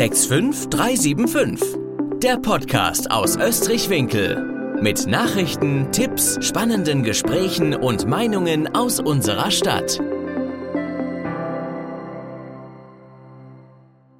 65375. Der Podcast aus Österreich-Winkel. Mit Nachrichten, Tipps, spannenden Gesprächen und Meinungen aus unserer Stadt.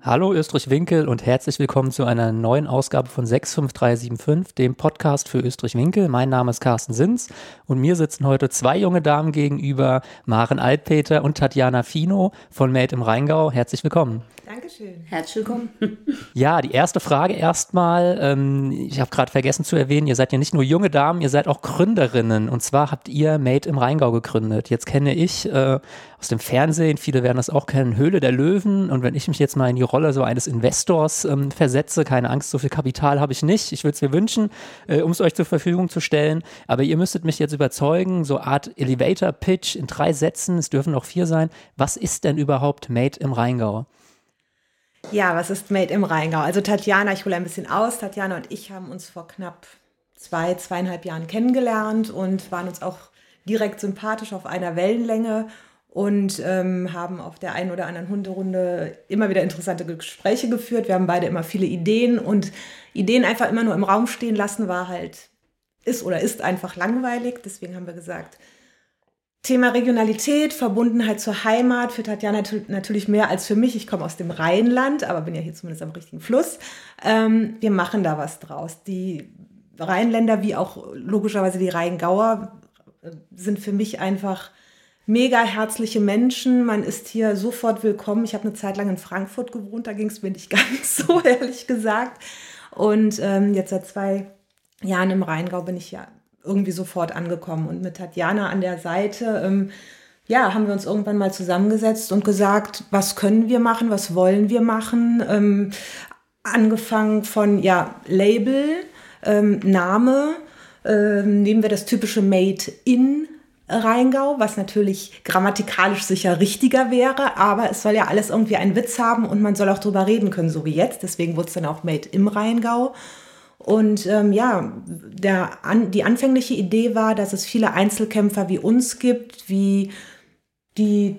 Hallo Österreich-Winkel und herzlich willkommen zu einer neuen Ausgabe von 65375, dem Podcast für Österreich-Winkel. Mein Name ist Carsten Sins und mir sitzen heute zwei junge Damen gegenüber, Maren Altpeter und Tatjana Fino von Made im Rheingau. Herzlich willkommen. Dankeschön. Herzlich willkommen. Ja, die erste Frage erstmal. Ähm, ich habe gerade vergessen zu erwähnen, ihr seid ja nicht nur junge Damen, ihr seid auch Gründerinnen. Und zwar habt ihr Made im Rheingau gegründet. Jetzt kenne ich äh, aus dem Fernsehen, viele werden das auch kennen, Höhle der Löwen. Und wenn ich mich jetzt mal in die Rolle so eines Investors ähm, versetze, keine Angst, so viel Kapital habe ich nicht. Ich würde es mir wünschen, äh, um es euch zur Verfügung zu stellen. Aber ihr müsstet mich jetzt überzeugen, so Art Elevator Pitch in drei Sätzen, es dürfen auch vier sein. Was ist denn überhaupt Made im Rheingau? Ja, was ist Made im Rheingau? Also Tatjana, ich hole ein bisschen aus. Tatjana und ich haben uns vor knapp zwei, zweieinhalb Jahren kennengelernt und waren uns auch direkt sympathisch auf einer Wellenlänge und ähm, haben auf der einen oder anderen Hunderunde immer wieder interessante Gespräche geführt. Wir haben beide immer viele Ideen und Ideen einfach immer nur im Raum stehen lassen war halt, ist oder ist einfach langweilig. Deswegen haben wir gesagt, Thema Regionalität, Verbundenheit zur Heimat für Tatjana natürlich mehr als für mich. Ich komme aus dem Rheinland, aber bin ja hier zumindest am richtigen Fluss. Ähm, wir machen da was draus. Die Rheinländer wie auch logischerweise die Rheingauer äh, sind für mich einfach mega herzliche Menschen. Man ist hier sofort willkommen. Ich habe eine Zeit lang in Frankfurt gewohnt, da ging es mir nicht ganz so, ehrlich gesagt. Und ähm, jetzt seit zwei Jahren im Rheingau bin ich ja irgendwie sofort angekommen. Und mit Tatjana an der Seite, ähm, ja, haben wir uns irgendwann mal zusammengesetzt und gesagt, was können wir machen, was wollen wir machen. Ähm, angefangen von, ja, Label, ähm, Name, ähm, nehmen wir das typische Made in Rheingau, was natürlich grammatikalisch sicher richtiger wäre, aber es soll ja alles irgendwie einen Witz haben und man soll auch drüber reden können, so wie jetzt. Deswegen wurde es dann auch Made im Rheingau. Und ähm, ja, der, an, die anfängliche Idee war, dass es viele Einzelkämpfer wie uns gibt, wie die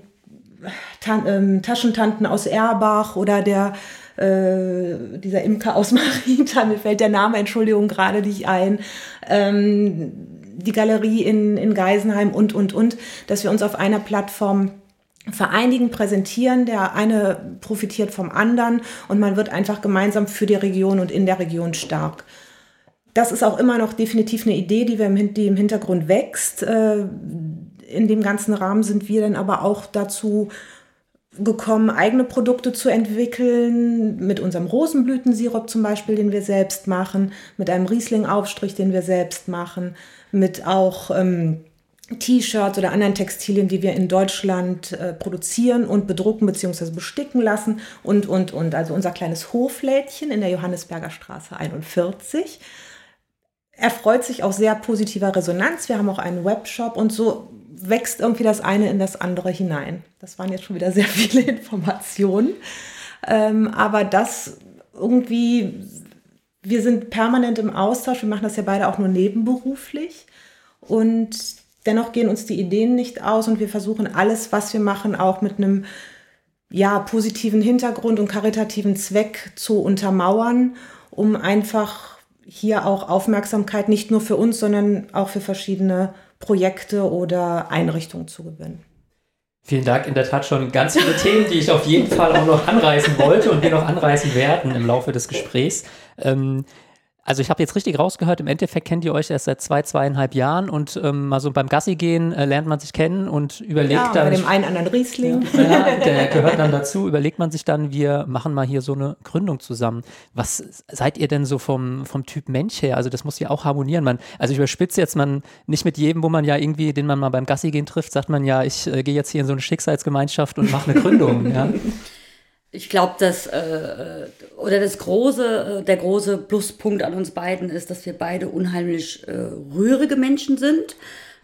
Ta ähm, Taschentanten aus Erbach oder der äh, dieser Imker aus Marienthal, mir fällt der Name, Entschuldigung, gerade nicht ein, ähm, die Galerie in, in Geisenheim und, und, und, dass wir uns auf einer Plattform vereinigen, präsentieren. Der eine profitiert vom anderen und man wird einfach gemeinsam für die Region und in der Region stark. Das ist auch immer noch definitiv eine Idee, die, wir im, die im Hintergrund wächst. Äh, in dem ganzen Rahmen sind wir dann aber auch dazu gekommen, eigene Produkte zu entwickeln, mit unserem Rosenblütensirup zum Beispiel, den wir selbst machen, mit einem Riesling-Aufstrich, den wir selbst machen, mit auch ähm, T-Shirts oder anderen Textilien, die wir in Deutschland äh, produzieren und bedrucken bzw. besticken lassen und, und, und. Also unser kleines Hoflädchen in der Johannesberger Straße 41 erfreut sich auch sehr positiver Resonanz. Wir haben auch einen Webshop und so wächst irgendwie das eine in das andere hinein. Das waren jetzt schon wieder sehr viele Informationen. Ähm, aber das irgendwie, wir sind permanent im Austausch, wir machen das ja beide auch nur nebenberuflich. Und dennoch gehen uns die Ideen nicht aus und wir versuchen alles, was wir machen, auch mit einem ja, positiven Hintergrund und karitativen Zweck zu untermauern, um einfach hier auch Aufmerksamkeit nicht nur für uns, sondern auch für verschiedene Projekte oder Einrichtungen zu gewinnen. Vielen Dank, in der Tat schon ganz viele Themen, die ich auf jeden Fall auch noch anreißen wollte und wir noch anreißen werden im Laufe des Gesprächs. Ähm, also ich habe jetzt richtig rausgehört, im Endeffekt kennt ihr euch erst seit zwei, zweieinhalb Jahren und ähm, mal so beim Gassi gehen äh, lernt man sich kennen und überlegt ja, dann. Bei dem einen anderen Riesling. Ja, der gehört dann dazu, überlegt man sich dann, wir machen mal hier so eine Gründung zusammen. Was seid ihr denn so vom, vom Typ Mensch her? Also das muss ja auch harmonieren. Man, also ich überspitze jetzt man nicht mit jedem, wo man ja irgendwie, den man mal beim Gassi gehen trifft, sagt man ja, ich äh, gehe jetzt hier in so eine Schicksalsgemeinschaft und mache eine Gründung. ja. Ich glaube, dass äh, äh, oder das große, äh, der große Pluspunkt an uns beiden ist, dass wir beide unheimlich äh, rührige Menschen sind,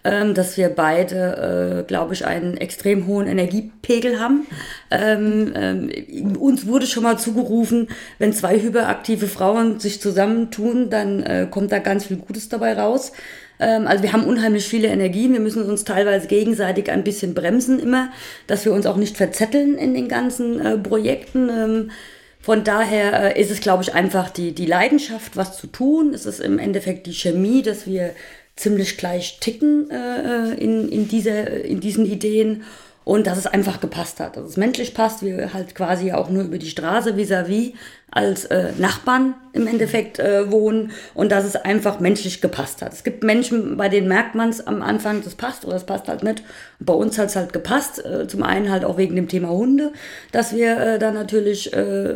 ähm, dass wir beide, äh, glaube ich, einen extrem hohen Energiepegel haben. Ähm, ähm, uns wurde schon mal zugerufen, wenn zwei hyperaktive Frauen sich zusammentun, dann äh, kommt da ganz viel Gutes dabei raus. Ähm, also wir haben unheimlich viele Energien. Wir müssen uns teilweise gegenseitig ein bisschen bremsen immer, dass wir uns auch nicht verzetteln in den ganzen äh, Projekten. Ähm, Von daher äh, ist es, glaube ich, einfach die, die Leidenschaft, was zu tun. Es ist im Endeffekt die Chemie, dass wir ziemlich gleich ticken äh, in, in, diese, in diesen Ideen und dass es einfach gepasst hat. Dass es menschlich passt, wir halt quasi auch nur über die Straße vis-à-vis -vis als äh, Nachbarn im Endeffekt äh, wohnen und dass es einfach menschlich gepasst hat. Es gibt Menschen, bei denen merkt man es am Anfang, das passt oder das passt halt nicht. Bei uns hat es halt gepasst, äh, zum einen halt auch wegen dem Thema Hunde, dass wir äh, dann natürlich äh,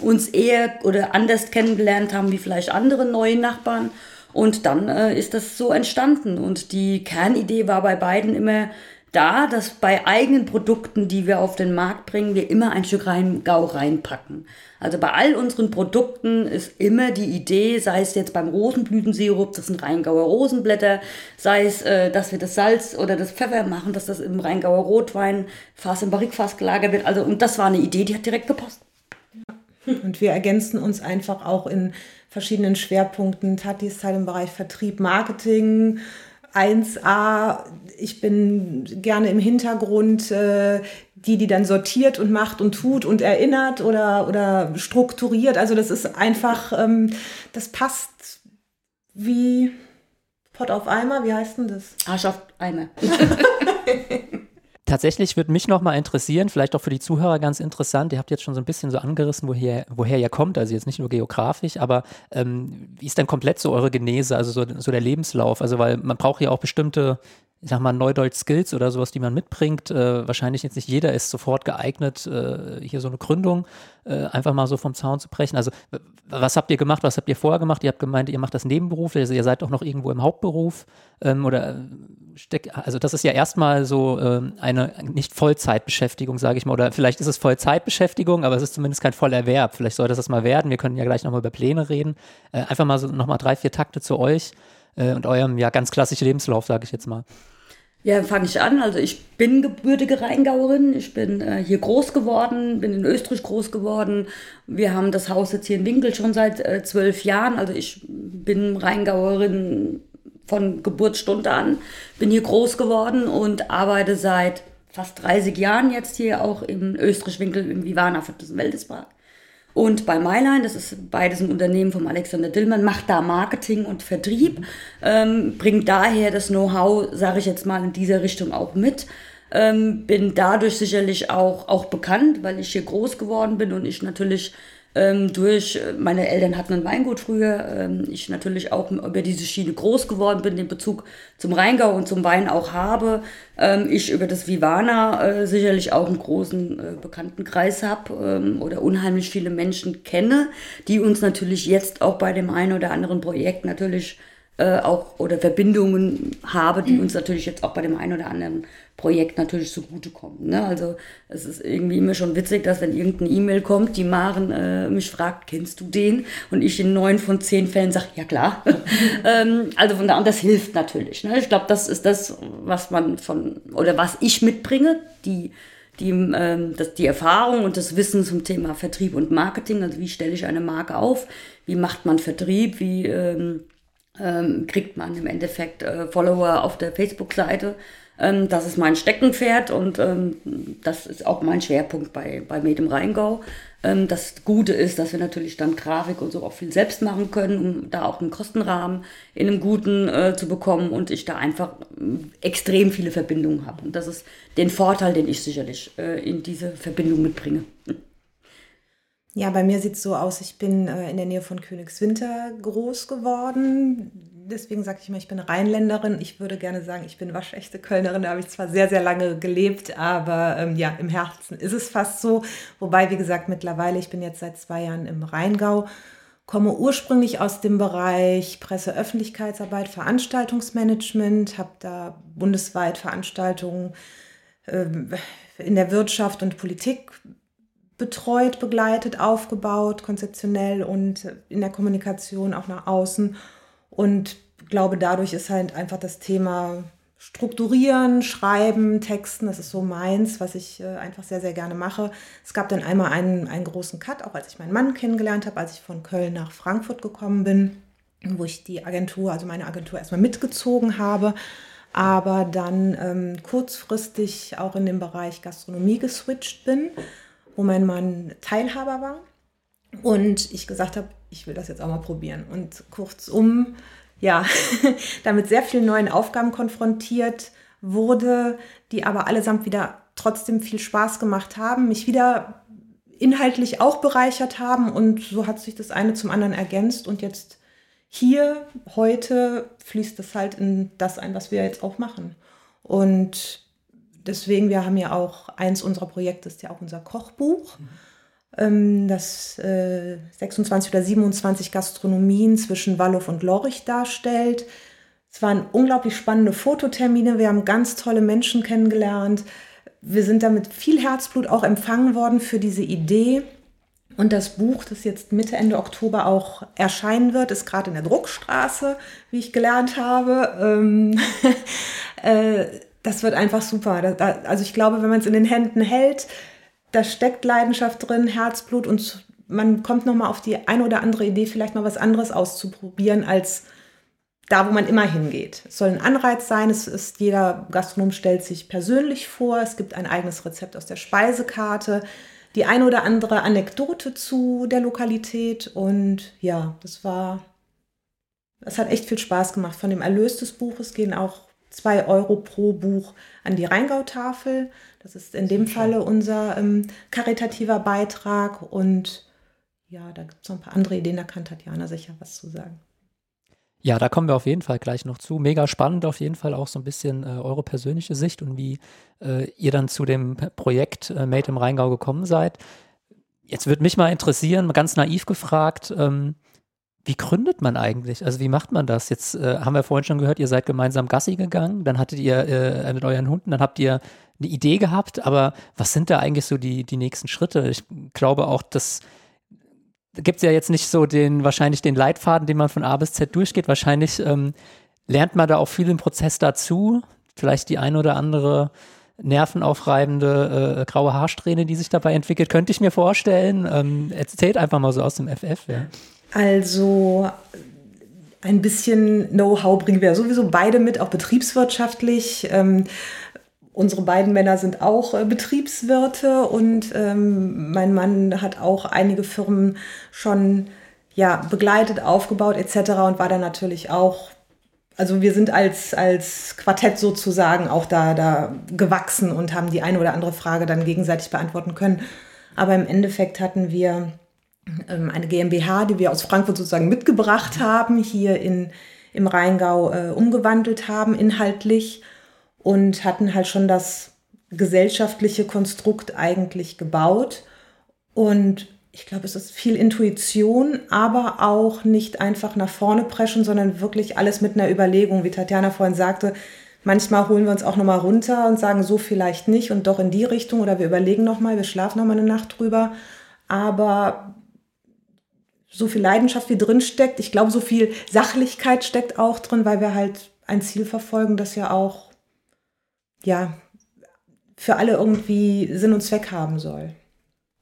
uns eher oder anders kennengelernt haben wie vielleicht andere neue Nachbarn. Und dann äh, ist das so entstanden. Und die Kernidee war bei beiden immer, da, dass bei eigenen Produkten, die wir auf den Markt bringen, wir immer ein Stück Rheingau reinpacken. Also bei all unseren Produkten ist immer die Idee, sei es jetzt beim Rosenblütensirup, das sind Rheingauer Rosenblätter, sei es, äh, dass wir das Salz oder das Pfeffer machen, dass das im Rheingauer Rotwein Fass im Barrikfass gelagert wird. Also, und das war eine Idee, die hat direkt gepasst. Und wir ergänzen uns einfach auch in verschiedenen Schwerpunkten. Tati ist Teil im Bereich Vertrieb, Marketing, 1a, ich bin gerne im Hintergrund äh, die, die dann sortiert und macht und tut und erinnert oder, oder strukturiert. Also das ist einfach, ähm, das passt wie Pott auf Eimer, wie heißt denn das? Arsch auf Eimer. Tatsächlich würde mich noch mal interessieren, vielleicht auch für die Zuhörer ganz interessant, ihr habt jetzt schon so ein bisschen so angerissen, woher, woher ihr kommt, also jetzt nicht nur geografisch, aber ähm, wie ist denn komplett so eure Genese, also so, so der Lebenslauf? Also weil man braucht ja auch bestimmte ich sag mal, Neudeutsch-Skills oder sowas, die man mitbringt. Äh, wahrscheinlich jetzt nicht jeder ist sofort geeignet, äh, hier so eine Gründung äh, einfach mal so vom Zaun zu brechen. Also, was habt ihr gemacht? Was habt ihr vorher gemacht? Ihr habt gemeint, ihr macht das nebenberuflich, also ihr seid auch noch irgendwo im Hauptberuf ähm, oder äh, steck, also das ist ja erstmal so ähm, eine nicht Vollzeitbeschäftigung, sage ich mal, oder vielleicht ist es Vollzeitbeschäftigung, aber es ist zumindest kein Vollerwerb. Vielleicht sollte das mal werden. Wir können ja gleich nochmal über Pläne reden. Äh, einfach mal so nochmal drei, vier Takte zu euch äh, und eurem ja ganz klassischen Lebenslauf, sage ich jetzt mal. Ja, fange ich an. Also ich bin gebürtige Rheingauerin. Ich bin äh, hier groß geworden, bin in Österreich groß geworden. Wir haben das Haus jetzt hier in Winkel schon seit äh, zwölf Jahren. Also ich bin Rheingauerin von Geburtsstunde an, bin hier groß geworden und arbeite seit fast 30 Jahren jetzt hier auch im Österreich-Winkel im Vivana für das Wäldespark. Und bei Myline, das ist beides ein Unternehmen von Alexander Dillmann, macht da Marketing und Vertrieb, ähm, bringt daher das Know-how, sage ich jetzt mal, in dieser Richtung auch mit. Ähm, bin dadurch sicherlich auch, auch bekannt, weil ich hier groß geworden bin und ich natürlich ähm, durch, äh, meine Eltern hatten ein Weingut früher, ähm, ich natürlich auch über diese Schiene groß geworden bin, den Bezug zum Rheingau und zum Wein auch habe. Ähm, ich über das Vivana äh, sicherlich auch einen großen äh, Bekanntenkreis habe ähm, oder unheimlich viele Menschen kenne, die uns natürlich jetzt auch bei dem einen oder anderen Projekt natürlich äh, auch oder Verbindungen habe, die uns natürlich jetzt auch bei dem einen oder anderen Projekt natürlich zugutekommen. Ne? Also es ist irgendwie immer schon witzig, dass wenn irgendeine E-Mail kommt, die Maren äh, mich fragt, kennst du den? Und ich in neun von zehn Fällen sage, ja klar. ähm, also von da an, das hilft natürlich. Ne? Ich glaube, das ist das, was man von, oder was ich mitbringe, die die, ähm, das, die Erfahrung und das Wissen zum Thema Vertrieb und Marketing. Also wie stelle ich eine Marke auf? Wie macht man Vertrieb? Wie ähm, ähm, kriegt man im Endeffekt äh, Follower auf der Facebook-Seite. Ähm, das ist mein Steckenpferd und ähm, das ist auch mein Schwerpunkt bei, bei Med im Rheingau. Ähm, das Gute ist, dass wir natürlich dann Grafik und so auch viel selbst machen können, um da auch einen Kostenrahmen in einem guten äh, zu bekommen und ich da einfach äh, extrem viele Verbindungen habe. Und das ist den Vorteil, den ich sicherlich äh, in diese Verbindung mitbringe. Ja, bei mir sieht es so aus, ich bin äh, in der Nähe von Königswinter groß geworden. Deswegen sage ich immer, ich bin Rheinländerin. Ich würde gerne sagen, ich bin waschechte Kölnerin. Da habe ich zwar sehr, sehr lange gelebt, aber ähm, ja, im Herzen ist es fast so. Wobei, wie gesagt, mittlerweile, ich bin jetzt seit zwei Jahren im Rheingau, komme ursprünglich aus dem Bereich Presse, Öffentlichkeitsarbeit, Veranstaltungsmanagement, habe da bundesweit Veranstaltungen äh, in der Wirtschaft und Politik betreut, begleitet, aufgebaut, konzeptionell und in der Kommunikation auch nach außen. Und glaube, dadurch ist halt einfach das Thema Strukturieren, Schreiben, Texten, das ist so meins, was ich äh, einfach sehr, sehr gerne mache. Es gab dann einmal einen, einen großen Cut, auch als ich meinen Mann kennengelernt habe, als ich von Köln nach Frankfurt gekommen bin, wo ich die Agentur, also meine Agentur erstmal mitgezogen habe, aber dann ähm, kurzfristig auch in den Bereich Gastronomie geswitcht bin wo mein Mann Teilhaber war Und ich gesagt habe, ich will das jetzt auch mal probieren. Und kurzum, ja, damit sehr vielen neuen Aufgaben konfrontiert wurde, die aber allesamt wieder trotzdem viel Spaß gemacht haben, mich wieder inhaltlich auch bereichert haben und so hat sich das eine zum anderen ergänzt und jetzt hier heute fließt das halt in das ein, was wir jetzt auch machen. Und deswegen, wir haben ja auch eins unserer Projekte, ist ja auch unser Kochbuch. Mhm das äh, 26 oder 27 Gastronomien zwischen Wallow und Lorich darstellt. Es waren unglaublich spannende Fototermine. Wir haben ganz tolle Menschen kennengelernt. Wir sind damit viel Herzblut auch empfangen worden für diese Idee. Und das Buch, das jetzt Mitte, Ende Oktober auch erscheinen wird, ist gerade in der Druckstraße, wie ich gelernt habe. Ähm, äh, das wird einfach super. also ich glaube, wenn man es in den Händen hält, da steckt Leidenschaft drin, Herzblut und man kommt nochmal auf die eine oder andere Idee, vielleicht mal was anderes auszuprobieren als da, wo man immer hingeht. Es soll ein Anreiz sein. Es ist, jeder Gastronom stellt sich persönlich vor. Es gibt ein eigenes Rezept aus der Speisekarte, die eine oder andere Anekdote zu der Lokalität. Und ja, das war, es hat echt viel Spaß gemacht. Von dem Erlös des Buches gehen auch zwei Euro pro Buch an die Rheingautafel. Das ist in dem Falle unser ähm, karitativer Beitrag. Und ja, da gibt es noch ein paar andere Ideen, da kann Tatjana sicher was zu sagen. Ja, da kommen wir auf jeden Fall gleich noch zu. Mega spannend auf jeden Fall auch so ein bisschen äh, eure persönliche Sicht und wie äh, ihr dann zu dem Projekt äh, Made im Rheingau gekommen seid. Jetzt würde mich mal interessieren, ganz naiv gefragt, ähm, wie gründet man eigentlich? Also wie macht man das? Jetzt äh, haben wir vorhin schon gehört, ihr seid gemeinsam Gassi gegangen, dann hattet ihr äh, mit euren Hunden, dann habt ihr eine Idee gehabt, aber was sind da eigentlich so die, die nächsten Schritte? Ich glaube auch, dass gibt es ja jetzt nicht so den, wahrscheinlich den Leitfaden, den man von A bis Z durchgeht. Wahrscheinlich ähm, lernt man da auch viel im Prozess dazu. Vielleicht die ein oder andere nervenaufreibende äh, graue Haarsträhne, die sich dabei entwickelt, könnte ich mir vorstellen. Ähm, erzählt einfach mal so aus dem FF. Ja. Also ein bisschen Know-how bringen wir sowieso beide mit, auch betriebswirtschaftlich. Ähm, unsere beiden Männer sind auch äh, Betriebswirte und ähm, mein Mann hat auch einige Firmen schon ja, begleitet, aufgebaut etc. und war dann natürlich auch, also wir sind als, als Quartett sozusagen auch da, da gewachsen und haben die eine oder andere Frage dann gegenseitig beantworten können. Aber im Endeffekt hatten wir eine GmbH, die wir aus Frankfurt sozusagen mitgebracht haben, hier in, im Rheingau äh, umgewandelt haben, inhaltlich und hatten halt schon das gesellschaftliche Konstrukt eigentlich gebaut. Und ich glaube, es ist viel Intuition, aber auch nicht einfach nach vorne preschen, sondern wirklich alles mit einer Überlegung, wie Tatjana vorhin sagte. Manchmal holen wir uns auch nochmal runter und sagen, so vielleicht nicht und doch in die Richtung oder wir überlegen nochmal, wir schlafen nochmal eine Nacht drüber. Aber so viel Leidenschaft wie drin steckt. Ich glaube, so viel Sachlichkeit steckt auch drin, weil wir halt ein Ziel verfolgen, das ja auch, ja, für alle irgendwie Sinn und Zweck haben soll.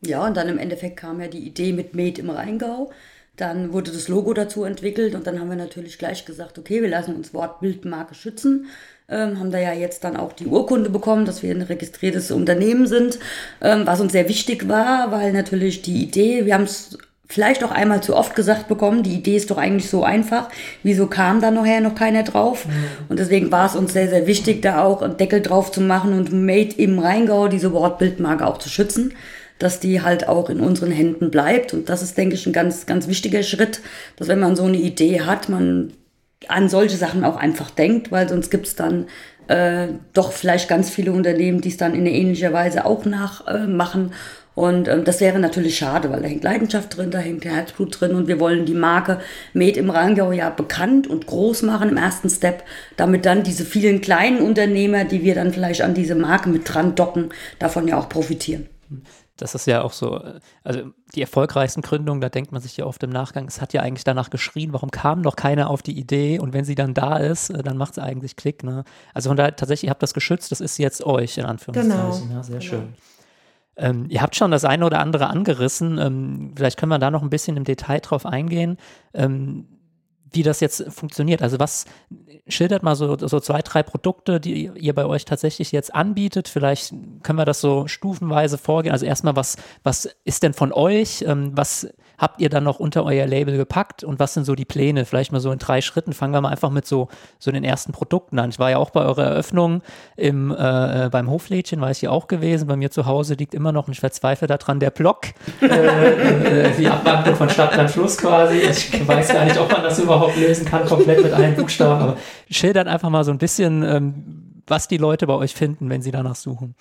Ja, und dann im Endeffekt kam ja die Idee mit Made im Rheingau. Dann wurde das Logo dazu entwickelt und dann haben wir natürlich gleich gesagt, okay, wir lassen uns Wort Bildmarke schützen. Ähm, haben da ja jetzt dann auch die Urkunde bekommen, dass wir ein registriertes Unternehmen sind, ähm, was uns sehr wichtig war, weil natürlich die Idee, wir haben es vielleicht auch einmal zu oft gesagt bekommen, die Idee ist doch eigentlich so einfach. Wieso kam da nachher noch keiner drauf? Mhm. Und deswegen war es uns sehr, sehr wichtig, da auch einen Deckel drauf zu machen und Made im Rheingau, diese Wortbildmarke auch zu schützen, dass die halt auch in unseren Händen bleibt. Und das ist, denke ich, ein ganz, ganz wichtiger Schritt, dass wenn man so eine Idee hat, man an solche Sachen auch einfach denkt, weil sonst gibt's dann äh, doch vielleicht ganz viele Unternehmen, die es dann in ähnlicher Weise auch nachmachen. Äh, und ähm, das wäre natürlich schade, weil da hängt Leidenschaft drin, da hängt Herzblut drin und wir wollen die Marke Made im Rheingau ja bekannt und groß machen im ersten Step, damit dann diese vielen kleinen Unternehmer, die wir dann vielleicht an diese Marke mit dran docken, davon ja auch profitieren. Das ist ja auch so, also die erfolgreichsten Gründungen, da denkt man sich ja oft im Nachgang, es hat ja eigentlich danach geschrien, warum kam noch keiner auf die Idee und wenn sie dann da ist, äh, dann macht es eigentlich Klick. Ne? Also von daher tatsächlich, ihr habt das geschützt, das ist jetzt euch in Anführungszeichen. Genau. Ja, sehr genau. schön. Ähm, ihr habt schon das eine oder andere angerissen. Ähm, vielleicht können wir da noch ein bisschen im Detail drauf eingehen, ähm, wie das jetzt funktioniert. Also was schildert mal so, so zwei, drei Produkte, die ihr bei euch tatsächlich jetzt anbietet. Vielleicht können wir das so stufenweise vorgehen. Also erstmal, was, was ist denn von euch? Ähm, was, habt ihr dann noch unter euer Label gepackt und was sind so die Pläne? Vielleicht mal so in drei Schritten. Fangen wir mal einfach mit so, so den ersten Produkten an. Ich war ja auch bei eurer Eröffnung im, äh, beim Hoflädchen, war ich hier auch gewesen. Bei mir zu Hause liegt immer noch, und ich verzweifle daran, der Block. Äh, äh, die Abwandlung von Stadtland Fluss quasi. Ich weiß gar nicht, ob man das überhaupt lösen kann, komplett mit allen Buchstaben. Aber schildert einfach mal so ein bisschen, ähm, was die Leute bei euch finden, wenn sie danach suchen.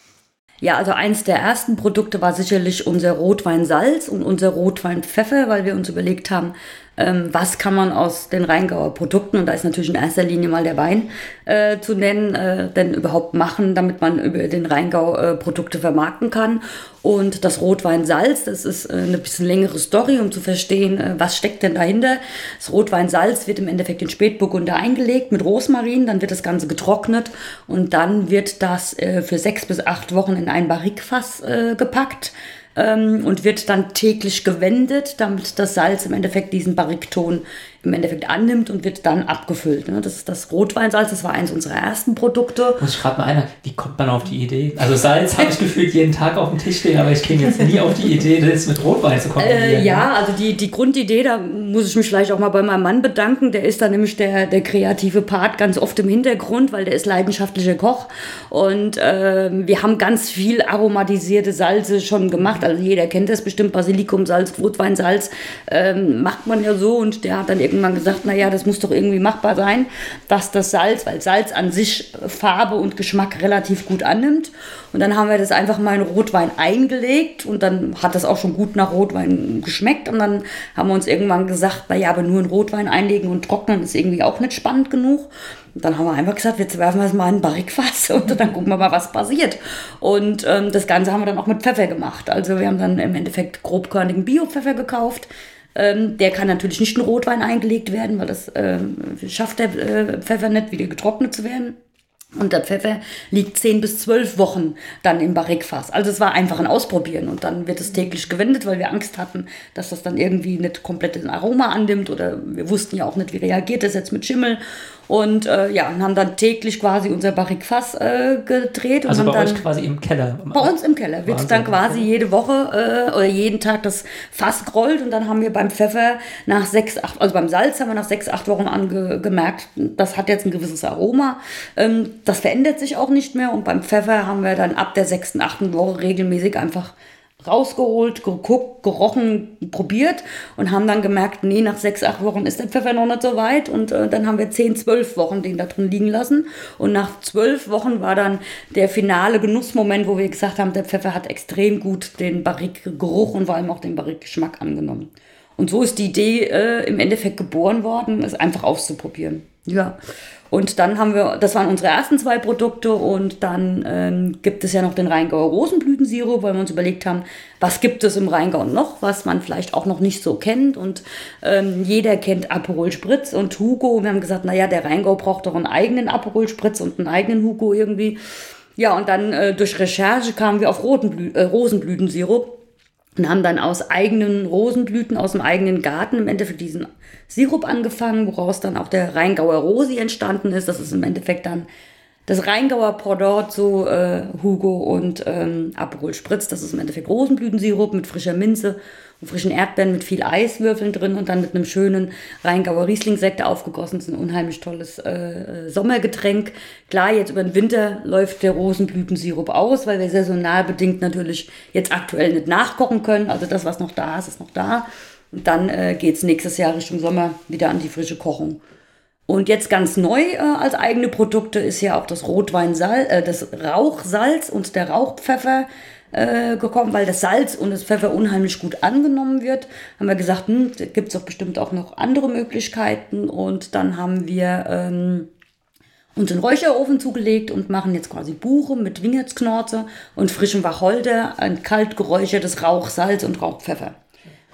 Ja, also eins der ersten Produkte war sicherlich unser Rotwein Salz und unser Rotwein Pfeffer, weil wir uns überlegt haben, ähm, was kann man aus den Rheingauer Produkten, und da ist natürlich in erster Linie mal der Wein äh, zu nennen, äh, denn überhaupt machen, damit man über den Rheingau äh, Produkte vermarkten kann. Und das Rotwein-Salz, das ist äh, eine bisschen längere Story, um zu verstehen, äh, was steckt denn dahinter. Das Rotwein-Salz wird im Endeffekt in Spätburgunder eingelegt mit Rosmarin, dann wird das Ganze getrocknet und dann wird das äh, für sechs bis acht Wochen in ein Barrikfass gepackt ähm, und wird dann täglich gewendet, damit das Salz im Endeffekt diesen Barrikton im Endeffekt annimmt und wird dann abgefüllt. Ne? Das ist das Rotweinsalz, das war eins unserer ersten Produkte. Muss ich gerade mal einer, wie kommt man auf die Idee? Also Salz habe ich gefühlt jeden Tag auf dem Tisch stehen, aber ich käme jetzt nie auf die Idee, das mit Rotwein zu kombinieren. Äh, ja, also die, die Grundidee, da muss ich mich vielleicht auch mal bei meinem Mann bedanken, der ist da nämlich der, der kreative Part ganz oft im Hintergrund, weil der ist leidenschaftlicher Koch und äh, wir haben ganz viel aromatisierte Salze schon gemacht, also jeder kennt das bestimmt, Basilikumsalz, Rotweinsalz, äh, macht man ja so und der hat dann irgendwie irgendwann gesagt, naja, das muss doch irgendwie machbar sein, dass das Salz, weil Salz an sich Farbe und Geschmack relativ gut annimmt. Und dann haben wir das einfach mal in Rotwein eingelegt und dann hat das auch schon gut nach Rotwein geschmeckt. Und dann haben wir uns irgendwann gesagt, naja, aber nur in Rotwein einlegen und trocknen ist irgendwie auch nicht spannend genug. Und dann haben wir einfach gesagt, jetzt werfen wir es mal in Barrikfass und dann gucken wir mal, was passiert. Und ähm, das Ganze haben wir dann auch mit Pfeffer gemacht. Also wir haben dann im Endeffekt grobkörnigen Bio-Pfeffer gekauft ähm, der kann natürlich nicht in Rotwein eingelegt werden, weil das äh, schafft der äh, Pfeffer nicht, wieder getrocknet zu werden. Und der Pfeffer liegt 10 bis 12 Wochen dann im Barrikfass. Also es war einfach ein Ausprobieren und dann wird es täglich gewendet, weil wir Angst hatten, dass das dann irgendwie nicht komplett den Aroma annimmt oder wir wussten ja auch nicht, wie reagiert das jetzt mit Schimmel. Und äh, ja, und haben dann täglich quasi unser Barrikfass äh, gedreht. Also und bei dann, euch quasi im Keller? Bei uns im Keller wird Wahnsinn, dann quasi jede Woche äh, oder jeden Tag das Fass gerollt und dann haben wir beim Pfeffer nach sechs, acht, also beim Salz haben wir nach sechs, acht Wochen angemerkt, das hat jetzt ein gewisses Aroma. Ähm, das verändert sich auch nicht mehr und beim Pfeffer haben wir dann ab der sechsten, achten Woche regelmäßig einfach rausgeholt, geguckt, gerochen, probiert und haben dann gemerkt, nee, nach sechs, acht Wochen ist der Pfeffer noch nicht so weit und äh, dann haben wir zehn, zwölf Wochen den da drin liegen lassen und nach zwölf Wochen war dann der finale Genussmoment, wo wir gesagt haben, der Pfeffer hat extrem gut den Barrikgeruch und vor allem auch den Barrikgeschmack angenommen. Und so ist die Idee äh, im Endeffekt geboren worden, es einfach auszuprobieren. Ja. Und dann haben wir, das waren unsere ersten zwei Produkte und dann ähm, gibt es ja noch den Rheingauer Rosenblütensirup, weil wir uns überlegt haben, was gibt es im Rheingau noch, was man vielleicht auch noch nicht so kennt und ähm, jeder kennt Aperol Spritz und Hugo und wir haben gesagt, naja, der Rheingau braucht doch einen eigenen Aperol Spritz und einen eigenen Hugo irgendwie. Ja, und dann äh, durch Recherche kamen wir auf Rotenblü äh, Rosenblütensirup und haben dann aus eigenen Rosenblüten, aus dem eigenen Garten im Endeffekt diesen Sirup angefangen, woraus dann auch der Rheingauer Rosi entstanden ist. Das ist im Endeffekt dann das Rheingauer Pendant zu äh, Hugo und ähm, Aperol Spritz. Das ist im Endeffekt Rosenblütensirup mit frischer Minze frischen Erdbeeren mit viel Eiswürfeln drin und dann mit einem schönen Rheingauer Rieslingsekt aufgegossen. Das ist ein unheimlich tolles äh, Sommergetränk. Klar, jetzt über den Winter läuft der Rosenblütensirup aus, weil wir saisonal bedingt natürlich jetzt aktuell nicht nachkochen können. Also das, was noch da ist, ist noch da. Und dann äh, geht es nächstes Jahr Richtung Sommer wieder an die frische Kochung. Und jetzt ganz neu äh, als eigene Produkte ist ja auch das Rotweinsalz, äh, das Rauchsalz und der Rauchpfeffer äh, gekommen, weil das Salz und das Pfeffer unheimlich gut angenommen wird. Haben wir gesagt, hm, gibt es doch bestimmt auch noch andere Möglichkeiten. Und dann haben wir ähm, uns einen Räucherofen zugelegt und machen jetzt quasi Buche mit Wingertsknorze und frischem Wacholder, ein kalt geräuchertes Rauchsalz und Rauchpfeffer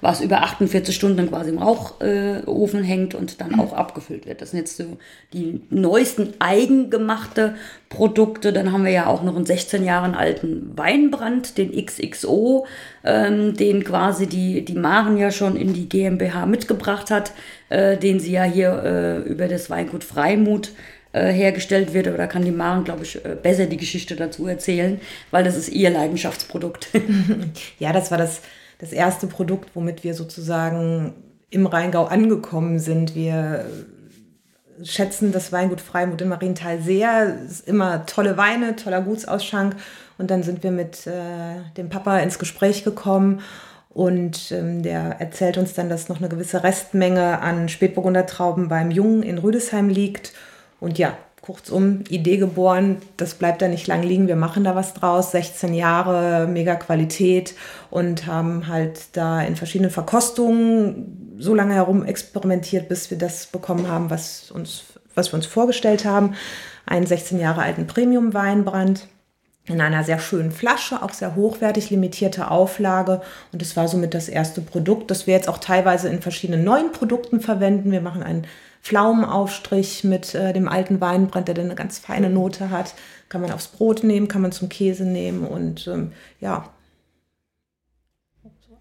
was über 48 Stunden quasi im Rauchofen äh, hängt und dann auch abgefüllt wird. Das sind jetzt so die neuesten eigengemachte Produkte. Dann haben wir ja auch noch einen 16 Jahren alten Weinbrand, den XXO, ähm, den quasi die, die Maren ja schon in die GmbH mitgebracht hat, äh, den sie ja hier äh, über das Weingut Freimut äh, hergestellt wird. Aber da kann die Maren, glaube ich, äh, besser die Geschichte dazu erzählen, weil das ist ihr Leidenschaftsprodukt. ja, das war das das erste Produkt, womit wir sozusagen im Rheingau angekommen sind. Wir schätzen das Weingut Freimut im Mariental sehr. Es ist immer tolle Weine, toller Gutsausschank. Und dann sind wir mit äh, dem Papa ins Gespräch gekommen und ähm, der erzählt uns dann, dass noch eine gewisse Restmenge an Spätburgunder Trauben beim Jungen in Rüdesheim liegt. Und ja, kurzum, Idee geboren, das bleibt da nicht lang liegen, wir machen da was draus. 16 Jahre, mega Qualität und haben halt da in verschiedenen Verkostungen so lange herum experimentiert, bis wir das bekommen haben, was, uns, was wir uns vorgestellt haben. Einen 16 Jahre alten Premium-Weinbrand in einer sehr schönen Flasche, auch sehr hochwertig limitierte Auflage. Und es war somit das erste Produkt, das wir jetzt auch teilweise in verschiedenen neuen Produkten verwenden. Wir machen einen Pflaumenaufstrich mit äh, dem alten Weinbrand, der dann eine ganz feine Note hat. Kann man aufs Brot nehmen, kann man zum Käse nehmen und ähm, ja,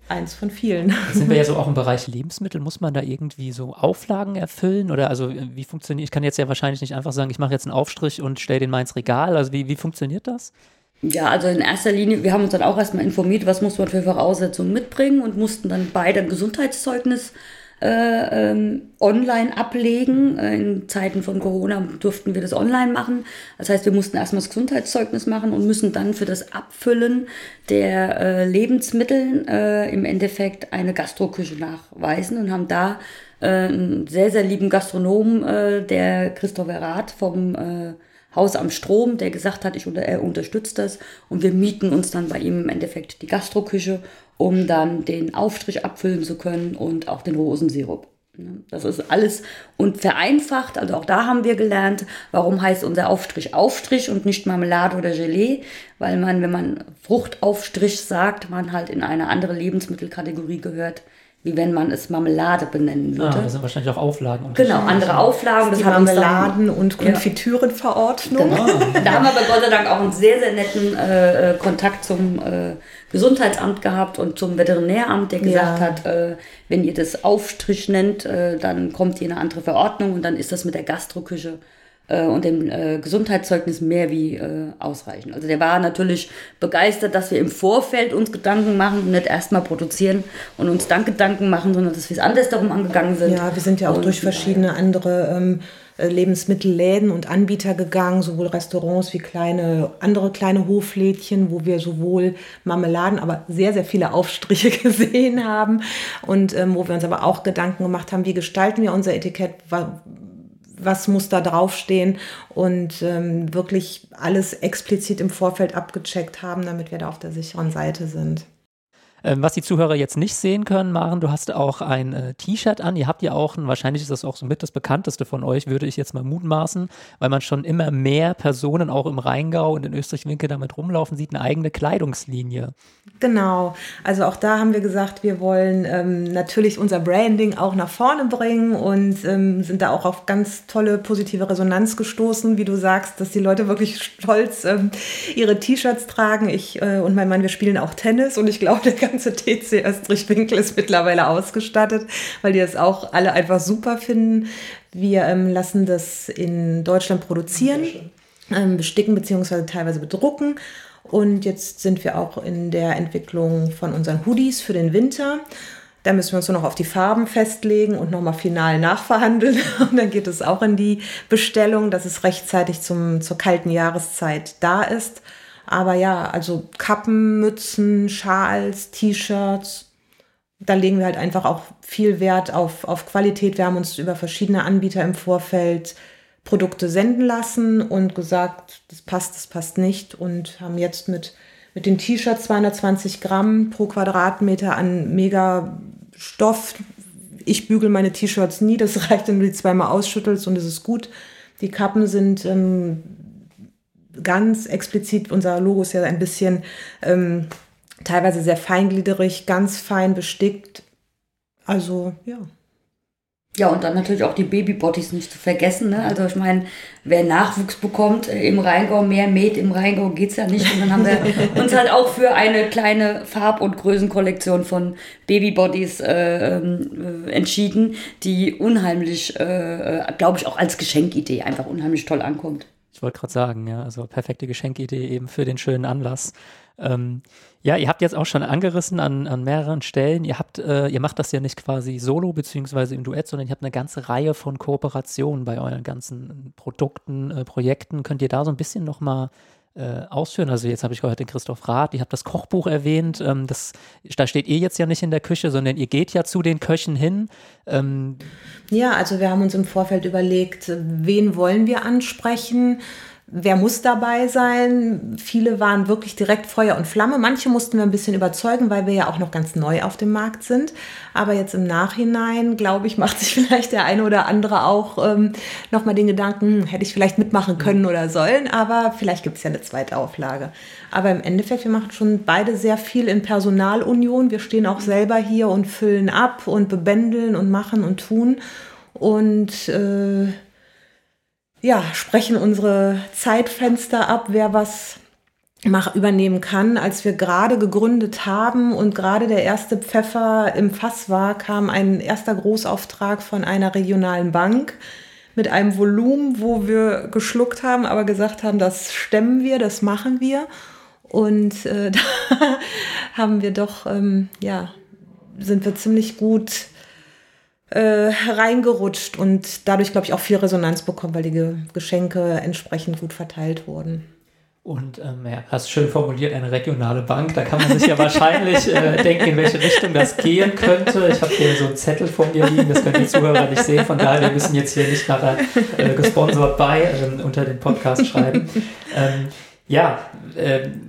eins von vielen. Sind wir ja so auch im Bereich Lebensmittel? Muss man da irgendwie so Auflagen erfüllen? Oder also wie funktioniert, ich kann jetzt ja wahrscheinlich nicht einfach sagen, ich mache jetzt einen Aufstrich und stelle den mal ins Regal. Also wie, wie funktioniert das? Ja, also in erster Linie, wir haben uns dann auch erstmal informiert, was muss man für Voraussetzungen mitbringen und mussten dann beide ein Gesundheitszeugnis äh, ähm, online ablegen. Äh, in Zeiten von Corona durften wir das online machen. Das heißt, wir mussten erstmal das Gesundheitszeugnis machen und müssen dann für das Abfüllen der äh, Lebensmittel äh, im Endeffekt eine Gastroküche nachweisen und haben da äh, einen sehr, sehr lieben Gastronomen, äh, der Christopher Rath vom äh, Haus am Strom, der gesagt hat, ich unter, er unterstützt das. Und wir mieten uns dann bei ihm im Endeffekt die Gastroküche, um dann den Aufstrich abfüllen zu können und auch den Rosensirup. Das ist alles und vereinfacht, also auch da haben wir gelernt, warum heißt unser Aufstrich Aufstrich und nicht Marmelade oder Gelee, weil man, wenn man Fruchtaufstrich sagt, man halt in eine andere Lebensmittelkategorie gehört, wie wenn man es Marmelade benennen würde. Ah, das sind wahrscheinlich auch Auflagen. Genau, andere Auflagen. Das, hat Marmeladen- und Konfitürenverordnung. Genau. da haben wir aber Gott sei Dank auch einen sehr, sehr netten äh, äh, Kontakt zum äh, Gesundheitsamt gehabt und zum Veterinäramt, der gesagt ja. hat, äh, wenn ihr das Aufstrich nennt, äh, dann kommt hier eine andere Verordnung und dann ist das mit der Gastroküche äh, und dem äh, Gesundheitszeugnis mehr wie äh, ausreichend. Also der war natürlich begeistert, dass wir im Vorfeld uns Gedanken machen und nicht erstmal produzieren und uns dann Gedanken machen, sondern dass wir es anders darum angegangen sind. Ja, wir sind ja auch und durch verschiedene andere ähm, äh, Lebensmittelläden und Anbieter gegangen, sowohl Restaurants wie kleine, andere kleine Hoflädchen, wo wir sowohl Marmeladen, aber sehr, sehr viele Aufstriche gesehen haben und ähm, wo wir uns aber auch Gedanken gemacht haben, wie gestalten wir unser Etikett, was muss da draufstehen und ähm, wirklich alles explizit im Vorfeld abgecheckt haben, damit wir da auf der sicheren Seite sind. Ähm, was die Zuhörer jetzt nicht sehen können, Maren, du hast auch ein äh, T-Shirt an. Ihr habt ja auch, ein, wahrscheinlich ist das auch so mit das bekannteste von euch, würde ich jetzt mal mutmaßen, weil man schon immer mehr Personen auch im Rheingau und in Österreich-Winkel damit rumlaufen sieht, eine eigene Kleidungslinie. Genau. Also auch da haben wir gesagt, wir wollen ähm, natürlich unser Branding auch nach vorne bringen und ähm, sind da auch auf ganz tolle positive Resonanz gestoßen, wie du sagst, dass die Leute wirklich stolz ähm, ihre T-Shirts tragen. Ich äh, und mein Mann, wir spielen auch Tennis und ich glaube, der ganze TC Österreich-Winkel ist mittlerweile ausgestattet, weil die das auch alle einfach super finden. Wir ähm, lassen das in Deutschland produzieren, ähm, besticken bzw. teilweise bedrucken. Und jetzt sind wir auch in der Entwicklung von unseren Hoodies für den Winter. Da müssen wir uns nur noch auf die Farben festlegen und nochmal final nachverhandeln. Und dann geht es auch in die Bestellung, dass es rechtzeitig zum, zur kalten Jahreszeit da ist. Aber ja, also Kappen, Mützen, Schals, T-Shirts, da legen wir halt einfach auch viel Wert auf, auf Qualität. Wir haben uns über verschiedene Anbieter im Vorfeld Produkte senden lassen und gesagt, das passt, das passt nicht und haben jetzt mit, mit den T-Shirts 220 Gramm pro Quadratmeter an mega Stoff. Ich bügel meine T-Shirts nie, das reicht, wenn du die zweimal ausschüttelst und es ist gut. Die Kappen sind ähm, ganz explizit, unser Logo ist ja ein bisschen ähm, teilweise sehr feingliederig, ganz fein bestickt. Also ja. Ja, und dann natürlich auch die Babybodies nicht zu vergessen. Ne? Also ich meine, wer Nachwuchs bekommt äh, im Rheingau, mehr mäht im Rheingau geht es ja nicht. Und dann haben wir uns halt auch für eine kleine Farb- und Größenkollektion von Babybodies äh, äh, entschieden, die unheimlich, äh, äh glaube ich, auch als Geschenkidee einfach unheimlich toll ankommt. Ich wollte gerade sagen, ja, also perfekte Geschenkidee eben für den schönen Anlass. Ähm, ja, ihr habt jetzt auch schon angerissen an, an mehreren Stellen. Ihr habt, äh, ihr macht das ja nicht quasi solo beziehungsweise im Duett, sondern ihr habt eine ganze Reihe von Kooperationen bei euren ganzen Produkten, äh, Projekten. Könnt ihr da so ein bisschen nochmal äh, ausführen? Also jetzt habe ich gehört den Christoph Rath, ihr habt das Kochbuch erwähnt. Ähm, das, da steht ihr jetzt ja nicht in der Küche, sondern ihr geht ja zu den Köchen hin. Ähm, ja, also wir haben uns im Vorfeld überlegt, wen wollen wir ansprechen? Wer muss dabei sein? Viele waren wirklich direkt Feuer und Flamme. Manche mussten wir ein bisschen überzeugen, weil wir ja auch noch ganz neu auf dem Markt sind. Aber jetzt im Nachhinein, glaube ich, macht sich vielleicht der eine oder andere auch ähm, nochmal den Gedanken, hm, hätte ich vielleicht mitmachen können oder sollen. Aber vielleicht gibt es ja eine zweite Auflage. Aber im Endeffekt, wir machen schon beide sehr viel in Personalunion. Wir stehen auch selber hier und füllen ab und bebändeln und machen und tun. Und äh, ja, sprechen unsere Zeitfenster ab, wer was mach, übernehmen kann. Als wir gerade gegründet haben und gerade der erste Pfeffer im Fass war, kam ein erster Großauftrag von einer regionalen Bank mit einem Volumen, wo wir geschluckt haben, aber gesagt haben, das stemmen wir, das machen wir. Und äh, da haben wir doch, ähm, ja, sind wir ziemlich gut äh, reingerutscht und dadurch, glaube ich, auch viel Resonanz bekommen, weil die Geschenke entsprechend gut verteilt wurden. Und ähm, ja, hast schön formuliert, eine regionale Bank. Da kann man sich ja wahrscheinlich äh, denken, in welche Richtung das gehen könnte. Ich habe hier so einen Zettel vor mir liegen, das können die Zuhörer nicht sehen. Von daher, wir müssen jetzt hier nicht nachher äh, gesponsert bei äh, unter den Podcast schreiben. Ähm, ja, ähm,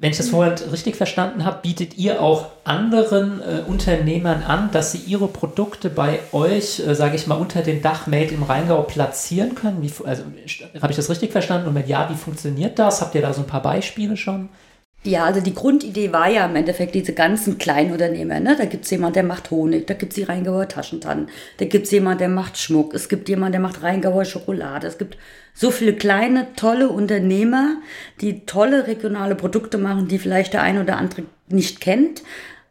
wenn ich das vorhin richtig verstanden habe, bietet ihr auch anderen äh, Unternehmern an, dass sie ihre Produkte bei euch, äh, sage ich mal, unter dem Dach Made im Rheingau platzieren können? Wie, also, habe ich das richtig verstanden? Und wenn ja, wie funktioniert das? Habt ihr da so ein paar Beispiele schon? Ja, also die Grundidee war ja im Endeffekt diese ganzen Kleinunternehmer. Ne? Da gibt es jemanden, der macht Honig, da gibt es die Rheingauer Taschentannen, da gibt es jemanden, der macht Schmuck, es gibt jemanden, der macht Rheingauer Schokolade, es gibt so viele kleine, tolle Unternehmer, die tolle regionale Produkte machen, die vielleicht der eine oder andere nicht kennt.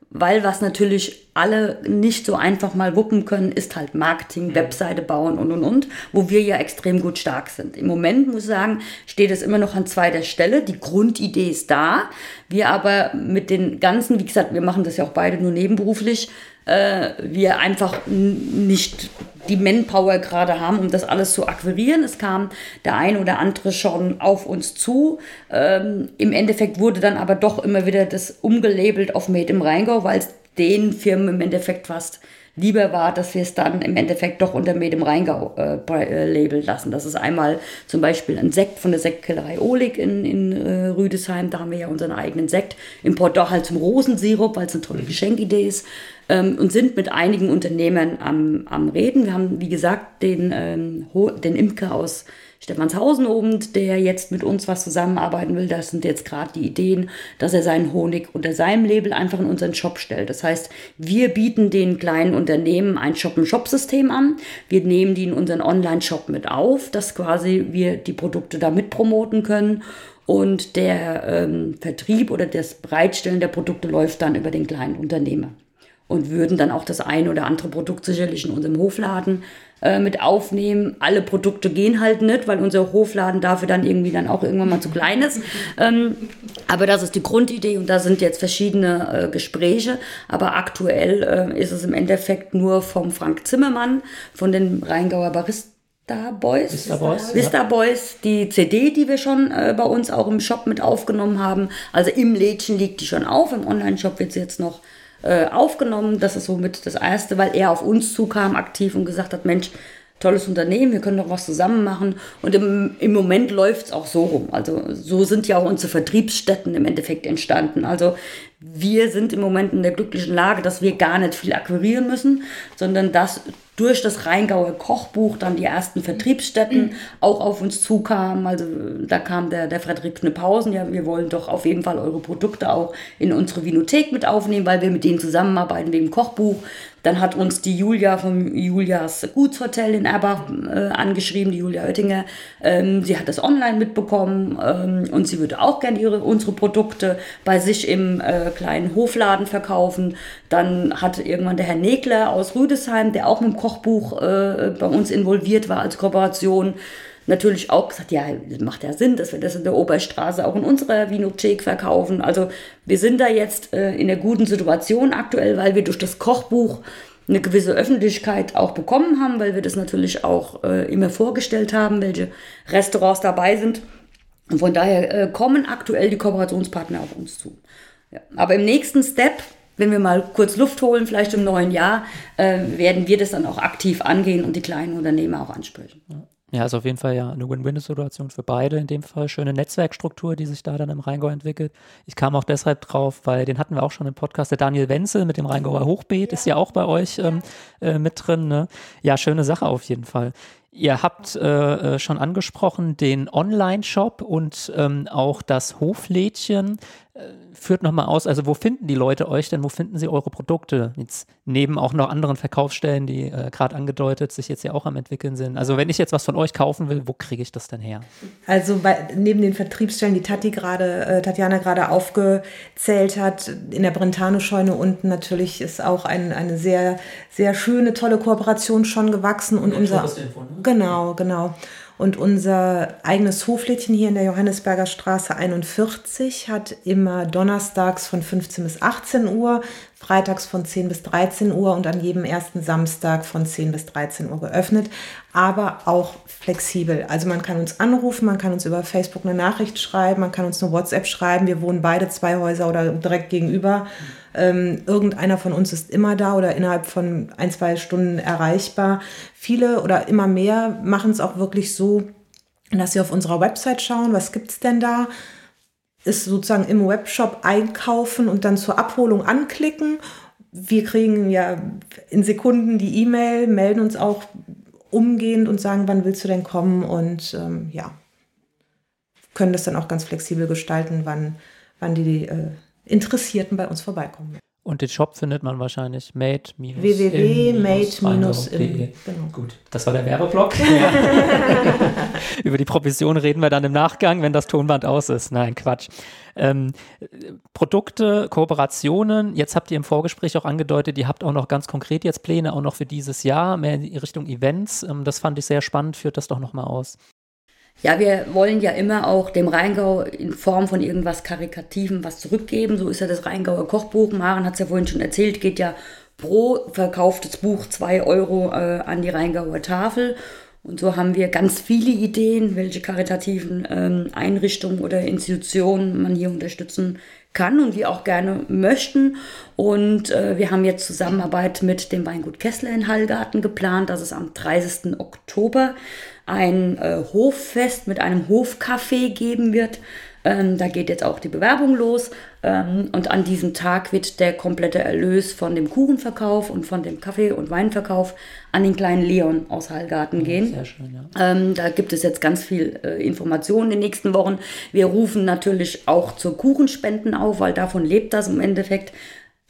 Weil was natürlich alle nicht so einfach mal wuppen können, ist halt Marketing, Webseite bauen und und und, wo wir ja extrem gut stark sind. Im Moment muss ich sagen, steht es immer noch an zweiter Stelle. Die Grundidee ist da. Wir aber mit den ganzen, wie gesagt, wir machen das ja auch beide nur nebenberuflich, äh, wir einfach nicht die Manpower gerade haben, um das alles zu akquirieren. Es kam der ein oder andere schon auf uns zu. Ähm, Im Endeffekt wurde dann aber doch immer wieder das umgelabelt auf Made im Rheingau, weil es den Firmen im Endeffekt fast lieber war, dass wir es dann im Endeffekt doch unter Med im Rheingau äh, äh, labeln lassen. Das ist einmal zum Beispiel ein Sekt von der Sektkellerei Olig in, in äh, Rüdesheim. Da haben wir ja unseren eigenen Sekt. Im Porto halt zum Rosensirup, weil es eine tolle mhm. Geschenkidee ist. Ähm, und sind mit einigen Unternehmern am, am Reden. Wir haben, wie gesagt, den, ähm, den Imker aus Stephanshausen oben, der jetzt mit uns was zusammenarbeiten will. Das sind jetzt gerade die Ideen, dass er seinen Honig unter seinem Label einfach in unseren Shop stellt. Das heißt, wir bieten den kleinen Unternehmen ein Shop-and-Shop-System an. Wir nehmen die in unseren Online-Shop mit auf, dass quasi wir die Produkte da mit promoten können. Und der ähm, Vertrieb oder das Bereitstellen der Produkte läuft dann über den kleinen Unternehmer. Und würden dann auch das ein oder andere Produkt sicherlich in unserem Hofladen äh, mit aufnehmen. Alle Produkte gehen halt nicht, weil unser Hofladen dafür dann irgendwie dann auch irgendwann mal zu klein ist. Ähm, aber das ist die Grundidee und da sind jetzt verschiedene äh, Gespräche. Aber aktuell äh, ist es im Endeffekt nur vom Frank Zimmermann, von den Rheingauer Baristen. Vista Boys. Vista Boys. Vista. Boys, die CD, die wir schon äh, bei uns auch im Shop mit aufgenommen haben. Also im Lädchen liegt die schon auf, im Online-Shop wird sie jetzt noch äh, aufgenommen. Das ist somit das Erste, weil er auf uns zukam aktiv und gesagt hat, Mensch, tolles Unternehmen, wir können doch was zusammen machen. Und im, im Moment läuft es auch so rum. Also so sind ja auch unsere Vertriebsstätten im Endeffekt entstanden. Also wir sind im Moment in der glücklichen Lage, dass wir gar nicht viel akquirieren müssen, sondern dass durch das Rheingauer Kochbuch dann die ersten Vertriebsstätten auch auf uns zukamen. Also da kam der, der Frederik Knepphausen, ja, wir wollen doch auf jeden Fall eure Produkte auch in unsere Vinothek mit aufnehmen, weil wir mit denen zusammenarbeiten wegen Kochbuch. Dann hat uns die Julia vom Julias Gutshotel in Erbach äh, angeschrieben, die Julia Oettinger. Ähm, sie hat das online mitbekommen ähm, und sie würde auch gerne ihre, unsere Produkte bei sich im äh, kleinen Hofladen verkaufen. Dann hat irgendwann der Herr Negler aus Rüdesheim, der auch mit dem Kochbuch äh, bei uns involviert war als Kooperation, natürlich auch gesagt, ja, macht ja Sinn, dass wir das in der Oberstraße auch in unserer Vinothek verkaufen. Also wir sind da jetzt äh, in einer guten Situation aktuell, weil wir durch das Kochbuch eine gewisse Öffentlichkeit auch bekommen haben, weil wir das natürlich auch äh, immer vorgestellt haben, welche Restaurants dabei sind. Und von daher äh, kommen aktuell die Kooperationspartner auf uns zu. Ja. Aber im nächsten Step, wenn wir mal kurz Luft holen, vielleicht im neuen Jahr, äh, werden wir das dann auch aktiv angehen und die kleinen Unternehmer auch ansprechen. Ja. Ja, ist auf jeden Fall ja eine Win-Win-Situation für beide in dem Fall. Schöne Netzwerkstruktur, die sich da dann im Rheingau entwickelt. Ich kam auch deshalb drauf, weil den hatten wir auch schon im Podcast. Der Daniel Wenzel mit dem Rheingauer Hochbeet ja. ist ja auch bei euch ähm, äh, mit drin. Ne? Ja, schöne Sache auf jeden Fall. Ihr habt äh, äh schon angesprochen den Online-Shop und ähm, auch das Hoflädchen. Führt nochmal aus, also wo finden die Leute euch denn, wo finden sie eure Produkte? Jetzt neben auch noch anderen Verkaufsstellen, die äh, gerade angedeutet sich jetzt ja auch am entwickeln sind. Also wenn ich jetzt was von euch kaufen will, wo kriege ich das denn her? Also bei, neben den Vertriebsstellen, die Tati gerade, äh, Tatjana gerade aufgezählt hat, in der Brentano-Scheune unten natürlich ist auch ein, eine sehr, sehr schöne, tolle Kooperation schon gewachsen und unser. Info, ne? Genau, genau. Und unser eigenes Hoflädchen hier in der Johannesberger Straße 41 hat immer donnerstags von 15 bis 18 Uhr, freitags von 10 bis 13 Uhr und an jedem ersten Samstag von 10 bis 13 Uhr geöffnet, aber auch flexibel. Also man kann uns anrufen, man kann uns über Facebook eine Nachricht schreiben, man kann uns eine WhatsApp schreiben. Wir wohnen beide zwei Häuser oder direkt gegenüber. Ähm, irgendeiner von uns ist immer da oder innerhalb von ein, zwei Stunden erreichbar. Viele oder immer mehr machen es auch wirklich so, dass sie auf unserer Website schauen, was gibt es denn da? Ist sozusagen im Webshop einkaufen und dann zur Abholung anklicken. Wir kriegen ja in Sekunden die E-Mail, melden uns auch umgehend und sagen, wann willst du denn kommen und ähm, ja, können das dann auch ganz flexibel gestalten, wann, wann die äh, Interessierten bei uns vorbeikommen. Und den Shop findet man wahrscheinlich made www.made-in. Genau. Gut, das war der Werbeblock. Über die Provision reden wir dann im Nachgang, wenn das Tonband aus ist. Nein, Quatsch. Ähm, Produkte, Kooperationen, jetzt habt ihr im Vorgespräch auch angedeutet, ihr habt auch noch ganz konkret jetzt Pläne, auch noch für dieses Jahr, mehr in Richtung Events. Ähm, das fand ich sehr spannend, führt das doch nochmal aus. Ja, wir wollen ja immer auch dem Rheingau in Form von irgendwas Karikativen was zurückgeben. So ist ja das Rheingauer Kochbuch. Maren hat es ja vorhin schon erzählt, geht ja pro verkauftes Buch zwei Euro äh, an die Rheingauer Tafel. Und so haben wir ganz viele Ideen, welche karitativen ähm, Einrichtungen oder Institutionen man hier unterstützen kann und wir auch gerne möchten. Und äh, wir haben jetzt Zusammenarbeit mit dem Weingut Kessler in Hallgarten geplant. Das ist am 30. Oktober ein äh, Hoffest mit einem Hofcafé geben wird. Ähm, da geht jetzt auch die Bewerbung los. Ähm, und an diesem Tag wird der komplette Erlös von dem Kuchenverkauf und von dem Kaffee- und Weinverkauf an den kleinen Leon aus Hallgarten gehen. Sehr schön, ja. Ähm, da gibt es jetzt ganz viel äh, Informationen in den nächsten Wochen. Wir rufen natürlich auch zur Kuchenspenden auf, weil davon lebt das im Endeffekt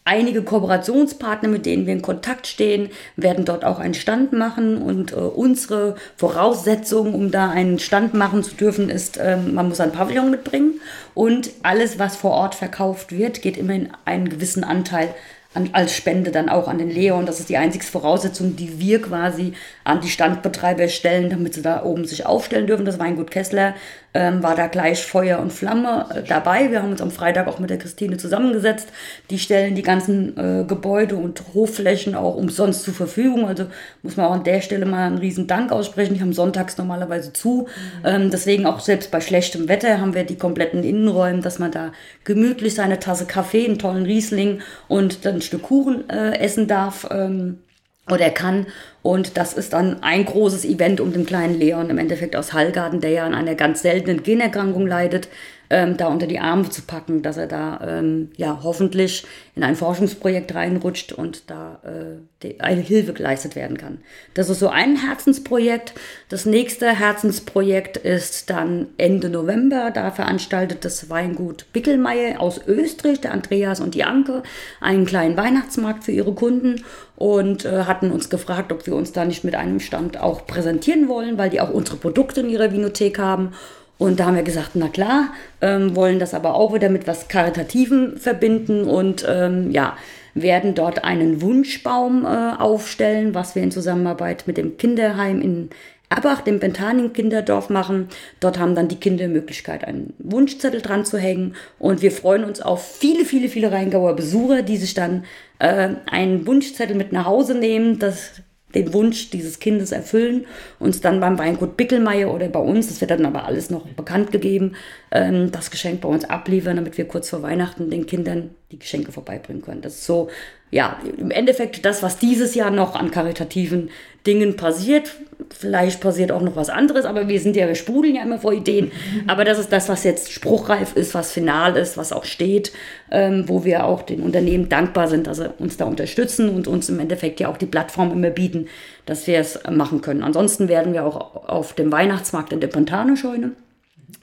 einige Kooperationspartner, mit denen wir in Kontakt stehen, werden dort auch einen Stand machen und äh, unsere Voraussetzung, um da einen Stand machen zu dürfen, ist, äh, man muss ein Pavillon mitbringen und alles, was vor Ort verkauft wird, geht immer in einen gewissen Anteil an, als Spende dann auch an den Leon. Das ist die einzige Voraussetzung, die wir quasi an die Standbetreiber stellen, damit sie da oben sich aufstellen dürfen. Das Weingut Kessler ähm, war da gleich Feuer und Flamme äh, dabei. Wir haben uns am Freitag auch mit der Christine zusammengesetzt. Die stellen die ganzen äh, Gebäude und Hofflächen auch umsonst zur Verfügung. Also muss man auch an der Stelle mal einen riesen Dank aussprechen. Die haben sonntags normalerweise zu. Ähm, deswegen auch selbst bei schlechtem Wetter haben wir die kompletten Innenräume, dass man da gemütlich seine Tasse Kaffee, einen tollen Riesling und dann ein Stück Kuchen äh, essen darf. Ähm, oder kann. Und das ist dann ein großes Event um den kleinen Leon im Endeffekt aus Hallgarten, der ja an einer ganz seltenen Generkrankung leidet, ähm, da unter die Arme zu packen, dass er da ähm, ja hoffentlich in ein Forschungsprojekt reinrutscht und da äh, eine Hilfe geleistet werden kann. Das ist so ein Herzensprojekt. Das nächste Herzensprojekt ist dann Ende November. Da veranstaltet das Weingut Bickelmeier aus Österreich, der Andreas und die Anke, einen kleinen Weihnachtsmarkt für ihre Kunden und äh, hatten uns gefragt, ob wir uns da nicht mit einem Stand auch präsentieren wollen, weil die auch unsere Produkte in ihrer Vinothek haben. Und da haben wir gesagt, na klar, ähm, wollen das aber auch wieder mit was Karitativem verbinden und ähm, ja, werden dort einen Wunschbaum äh, aufstellen, was wir in Zusammenarbeit mit dem Kinderheim in Abach, dem Bentaning Kinderdorf machen. Dort haben dann die Kinder die Möglichkeit, einen Wunschzettel dran zu hängen. Und wir freuen uns auf viele, viele, viele Rheingauer Besucher, die sich dann äh, einen Wunschzettel mit nach Hause nehmen. Das den Wunsch dieses Kindes erfüllen, uns dann beim Weingut Bickelmeier oder bei uns, das wird dann aber alles noch bekannt gegeben, ähm, das Geschenk bei uns abliefern, damit wir kurz vor Weihnachten den Kindern die Geschenke vorbeibringen können. Das ist so, ja, im Endeffekt das, was dieses Jahr noch an karitativen Dingen passiert. Vielleicht passiert auch noch was anderes, aber wir sind ja, wir sprudeln ja immer vor Ideen. Aber das ist das, was jetzt spruchreif ist, was final ist, was auch steht, ähm, wo wir auch den Unternehmen dankbar sind, dass sie uns da unterstützen und uns im Endeffekt ja auch die Plattform immer bieten, dass wir es machen können. Ansonsten werden wir auch auf dem Weihnachtsmarkt in der Pontane-Scheune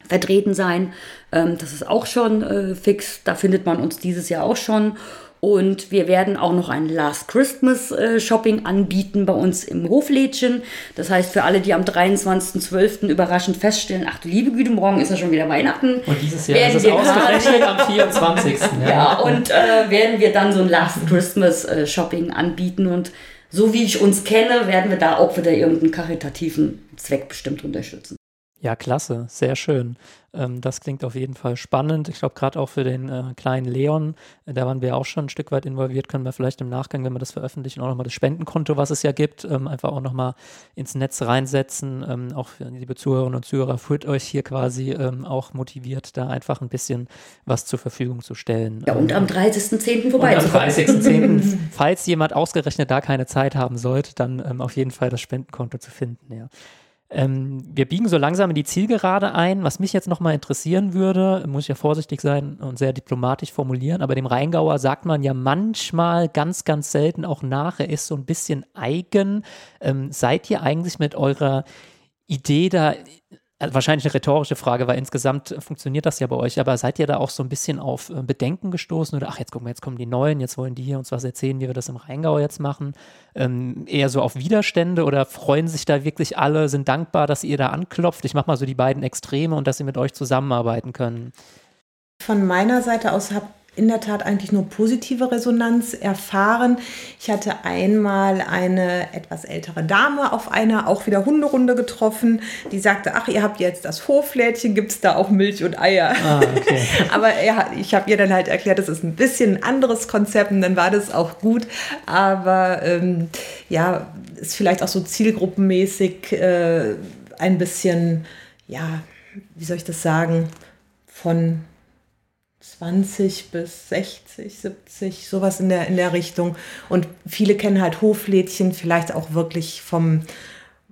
vertreten sein. Ähm, das ist auch schon äh, fix. Da findet man uns dieses Jahr auch schon. Und wir werden auch noch ein Last Christmas äh, Shopping anbieten bei uns im Hoflädchen. Das heißt, für alle, die am 23.12. überraschend feststellen, ach du liebe Güte, morgen ist ja schon wieder Weihnachten. Und dieses Jahr ist es ausgerechnet am 24. ja, ja und äh, werden wir dann so ein Last Christmas äh, Shopping anbieten. Und so wie ich uns kenne, werden wir da auch wieder irgendeinen karitativen Zweck bestimmt unterstützen. Ja, klasse, sehr schön. Ähm, das klingt auf jeden Fall spannend. Ich glaube, gerade auch für den äh, kleinen Leon, äh, da waren wir auch schon ein Stück weit involviert, können wir vielleicht im Nachgang, wenn wir das veröffentlichen, auch nochmal das Spendenkonto, was es ja gibt, ähm, einfach auch nochmal ins Netz reinsetzen. Ähm, auch für liebe Zuhörerinnen und Zuhörer, führt euch hier quasi ähm, auch motiviert, da einfach ein bisschen was zur Verfügung zu stellen. Ja, und am 30.10. vorbei. Und am 30.10., falls jemand ausgerechnet da keine Zeit haben sollte, dann ähm, auf jeden Fall das Spendenkonto zu finden, ja. Ähm, wir biegen so langsam in die Zielgerade ein. Was mich jetzt nochmal interessieren würde, muss ich ja vorsichtig sein und sehr diplomatisch formulieren, aber dem Rheingauer sagt man ja manchmal ganz, ganz selten auch nach, er ist so ein bisschen eigen. Ähm, seid ihr eigentlich mit eurer Idee da wahrscheinlich eine rhetorische Frage, weil insgesamt funktioniert das ja bei euch, aber seid ihr da auch so ein bisschen auf äh, Bedenken gestoßen oder ach, jetzt gucken wir, jetzt kommen die Neuen, jetzt wollen die hier uns was erzählen, wie wir das im Rheingau jetzt machen? Ähm, eher so auf Widerstände oder freuen sich da wirklich alle, sind dankbar, dass ihr da anklopft? Ich mache mal so die beiden Extreme und dass sie mit euch zusammenarbeiten können. Von meiner Seite aus habe in der Tat eigentlich nur positive Resonanz erfahren. Ich hatte einmal eine etwas ältere Dame auf einer auch wieder Hunderunde getroffen, die sagte, ach, ihr habt jetzt das Hoflädchen, gibt es da auch Milch und Eier? Ah, okay. Aber er, ich habe ihr dann halt erklärt, das ist ein bisschen ein anderes Konzept und dann war das auch gut. Aber ähm, ja, ist vielleicht auch so zielgruppenmäßig äh, ein bisschen, ja, wie soll ich das sagen, von 20 bis 60, 70, sowas in der, in der Richtung. Und viele kennen halt Hoflädchen, vielleicht auch wirklich vom,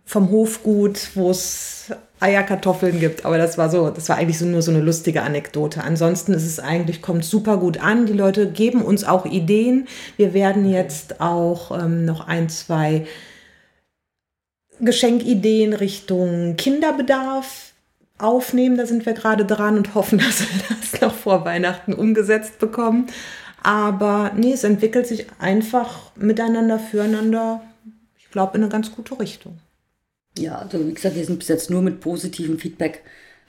vom Hofgut, wo es Eierkartoffeln gibt. Aber das war so, das war eigentlich so nur so eine lustige Anekdote. Ansonsten ist es eigentlich, kommt super gut an. Die Leute geben uns auch Ideen. Wir werden jetzt auch ähm, noch ein, zwei Geschenkideen Richtung Kinderbedarf aufnehmen. Da sind wir gerade dran und hoffen, dass wir das noch vor Weihnachten umgesetzt bekommen. Aber nee, es entwickelt sich einfach miteinander, füreinander, ich glaube, in eine ganz gute Richtung. Ja, also wie gesagt, wir sind bis jetzt nur mit positivem Feedback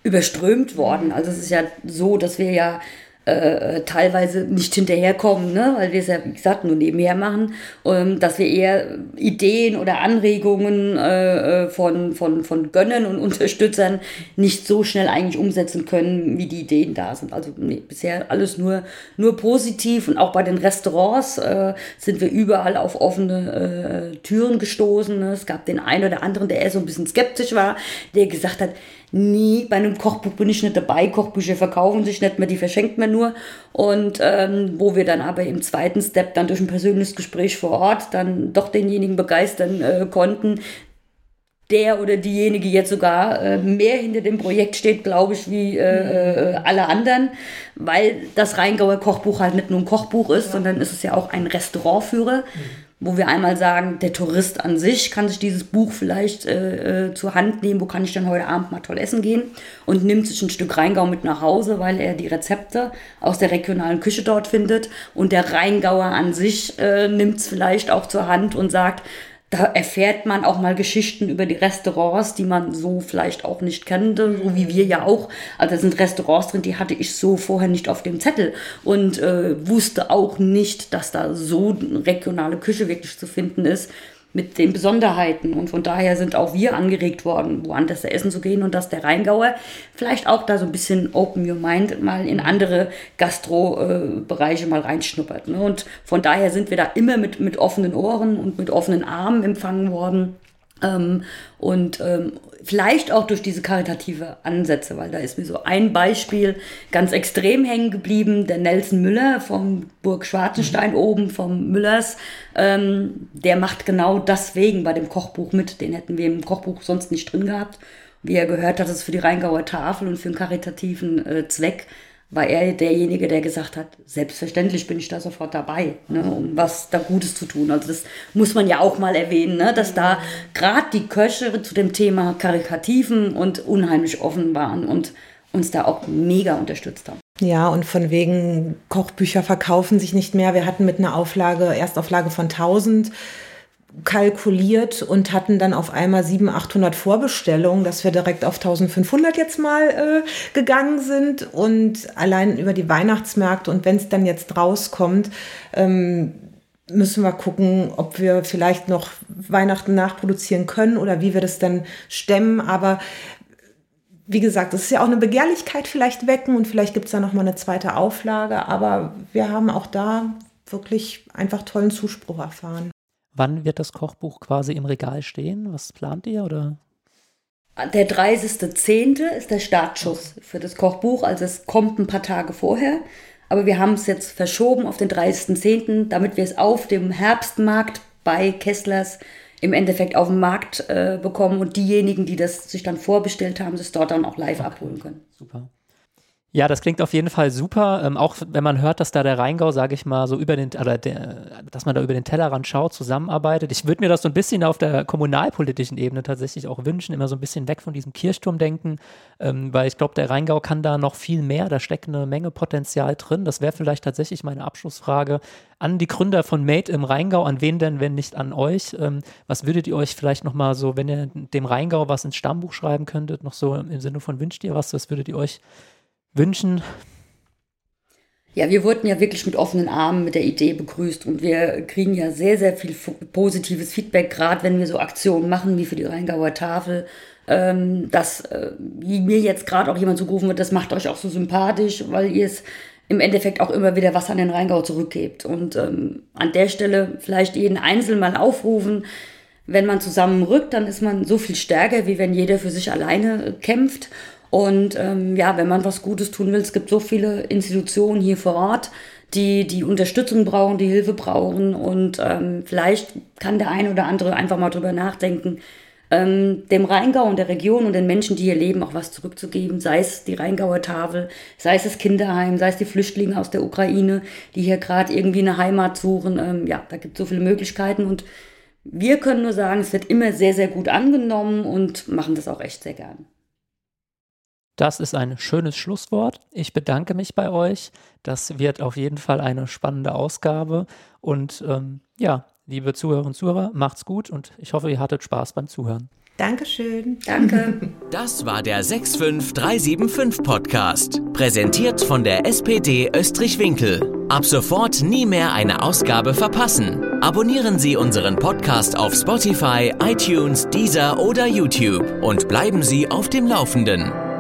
überströmt worden. Also es ist ja so, dass wir ja äh, teilweise nicht hinterherkommen, ne? weil wir es ja, wie gesagt, nur nebenher machen, ähm, dass wir eher Ideen oder Anregungen äh, äh, von, von, von Gönnern und Unterstützern nicht so schnell eigentlich umsetzen können, wie die Ideen da sind. Also nee, bisher alles nur, nur positiv und auch bei den Restaurants äh, sind wir überall auf offene äh, Türen gestoßen. Ne? Es gab den einen oder anderen, der eher so ein bisschen skeptisch war, der gesagt hat, nie, bei einem Kochbuch bin ich nicht dabei, Kochbücher verkaufen sich nicht mehr, die verschenkt man nur. Und ähm, wo wir dann aber im zweiten Step dann durch ein persönliches Gespräch vor Ort dann doch denjenigen begeistern äh, konnten, der oder diejenige jetzt sogar äh, mehr hinter dem Projekt steht, glaube ich, wie äh, äh, alle anderen, weil das Rheingauer Kochbuch halt nicht nur ein Kochbuch ist, ja. sondern ist es ja auch ein Restaurantführer. Mhm wo wir einmal sagen, der Tourist an sich kann sich dieses Buch vielleicht äh, äh, zur Hand nehmen, wo kann ich denn heute Abend mal toll essen gehen? Und nimmt sich ein Stück Rheingau mit nach Hause, weil er die Rezepte aus der regionalen Küche dort findet. Und der Rheingauer an sich äh, nimmt es vielleicht auch zur Hand und sagt, da erfährt man auch mal Geschichten über die Restaurants, die man so vielleicht auch nicht kannte, so wie wir ja auch. Also da sind Restaurants drin, die hatte ich so vorher nicht auf dem Zettel und äh, wusste auch nicht, dass da so eine regionale Küche wirklich zu finden ist. Mit den Besonderheiten. Und von daher sind auch wir angeregt worden, woanders essen zu gehen und dass der Rheingauer vielleicht auch da so ein bisschen open your mind mal in andere Gastro-Bereiche mal reinschnuppert. Ne? Und von daher sind wir da immer mit, mit offenen Ohren und mit offenen Armen empfangen worden. Ähm, und ähm, vielleicht auch durch diese karitative Ansätze, weil da ist mir so ein Beispiel ganz extrem hängen geblieben, der Nelson Müller vom Burg Schwarzenstein mhm. oben vom Müllers, ähm, der macht genau deswegen bei dem Kochbuch mit, den hätten wir im Kochbuch sonst nicht drin gehabt. Wie er gehört hat, es für die Rheingauer Tafel und für einen karitativen äh, Zweck war er derjenige, der gesagt hat, selbstverständlich bin ich da sofort dabei, ne, um was da Gutes zu tun. Also das muss man ja auch mal erwähnen, ne, dass da gerade die Köche zu dem Thema Karikativen und unheimlich offen waren und uns da auch mega unterstützt haben. Ja, und von wegen Kochbücher verkaufen sich nicht mehr. Wir hatten mit einer Auflage, Erstauflage von 1000 kalkuliert und hatten dann auf einmal 700, 800 Vorbestellungen, dass wir direkt auf 1500 jetzt mal äh, gegangen sind und allein über die Weihnachtsmärkte. Und wenn es dann jetzt rauskommt, ähm, müssen wir gucken, ob wir vielleicht noch Weihnachten nachproduzieren können oder wie wir das dann stemmen, aber wie gesagt, es ist ja auch eine Begehrlichkeit vielleicht wecken und vielleicht gibt es da noch mal eine zweite Auflage, aber wir haben auch da wirklich einfach tollen Zuspruch erfahren. Wann wird das Kochbuch quasi im Regal stehen? Was plant ihr oder? Der 30.10. ist der Startschuss für das Kochbuch, also es kommt ein paar Tage vorher. Aber wir haben es jetzt verschoben auf den 30.10., damit wir es auf dem Herbstmarkt bei Kesslers im Endeffekt auf dem Markt äh, bekommen und diejenigen, die das sich dann vorbestellt haben, es dort dann auch live okay. abholen können. Super. Ja, das klingt auf jeden Fall super. Ähm, auch wenn man hört, dass da der Rheingau, sage ich mal, so über den, oder der, dass man da über den Tellerrand schaut, zusammenarbeitet. Ich würde mir das so ein bisschen auf der kommunalpolitischen Ebene tatsächlich auch wünschen, immer so ein bisschen weg von diesem Kirchturmdenken, ähm, weil ich glaube, der Rheingau kann da noch viel mehr, da steckt eine Menge Potenzial drin. Das wäre vielleicht tatsächlich meine Abschlussfrage an die Gründer von Made im Rheingau. An wen denn, wenn nicht an euch? Ähm, was würdet ihr euch vielleicht nochmal so, wenn ihr dem Rheingau was ins Stammbuch schreiben könntet, noch so im Sinne von wünscht ihr was, was würdet ihr euch wünschen? Ja, wir wurden ja wirklich mit offenen Armen mit der Idee begrüßt und wir kriegen ja sehr, sehr viel positives Feedback, gerade wenn wir so Aktionen machen wie für die Rheingauer Tafel. Ähm, dass äh, mir jetzt gerade auch jemand zugerufen wird, das macht euch auch so sympathisch, weil ihr es im Endeffekt auch immer wieder was an den Rheingau zurückgebt. Und ähm, an der Stelle vielleicht jeden Einzelnen mal aufrufen, wenn man zusammenrückt, dann ist man so viel stärker, wie wenn jeder für sich alleine kämpft. Und ähm, ja, wenn man was Gutes tun will, es gibt so viele Institutionen hier vor Ort, die die Unterstützung brauchen, die Hilfe brauchen. Und ähm, vielleicht kann der eine oder andere einfach mal drüber nachdenken, ähm, dem Rheingau und der Region und den Menschen, die hier leben, auch was zurückzugeben. Sei es die Rheingauer Tafel, sei es das Kinderheim, sei es die Flüchtlinge aus der Ukraine, die hier gerade irgendwie eine Heimat suchen. Ähm, ja, da gibt es so viele Möglichkeiten und wir können nur sagen, es wird immer sehr, sehr gut angenommen und machen das auch echt sehr gern. Das ist ein schönes Schlusswort. Ich bedanke mich bei euch. Das wird auf jeden Fall eine spannende Ausgabe. Und ähm, ja, liebe Zuhörer und Zuhörer, macht's gut und ich hoffe, ihr hattet Spaß beim Zuhören. Dankeschön. Danke. Das war der 65375 Podcast, präsentiert von der SPD Österreich-Winkel. Ab sofort nie mehr eine Ausgabe verpassen. Abonnieren Sie unseren Podcast auf Spotify, iTunes, Deezer oder YouTube und bleiben Sie auf dem Laufenden.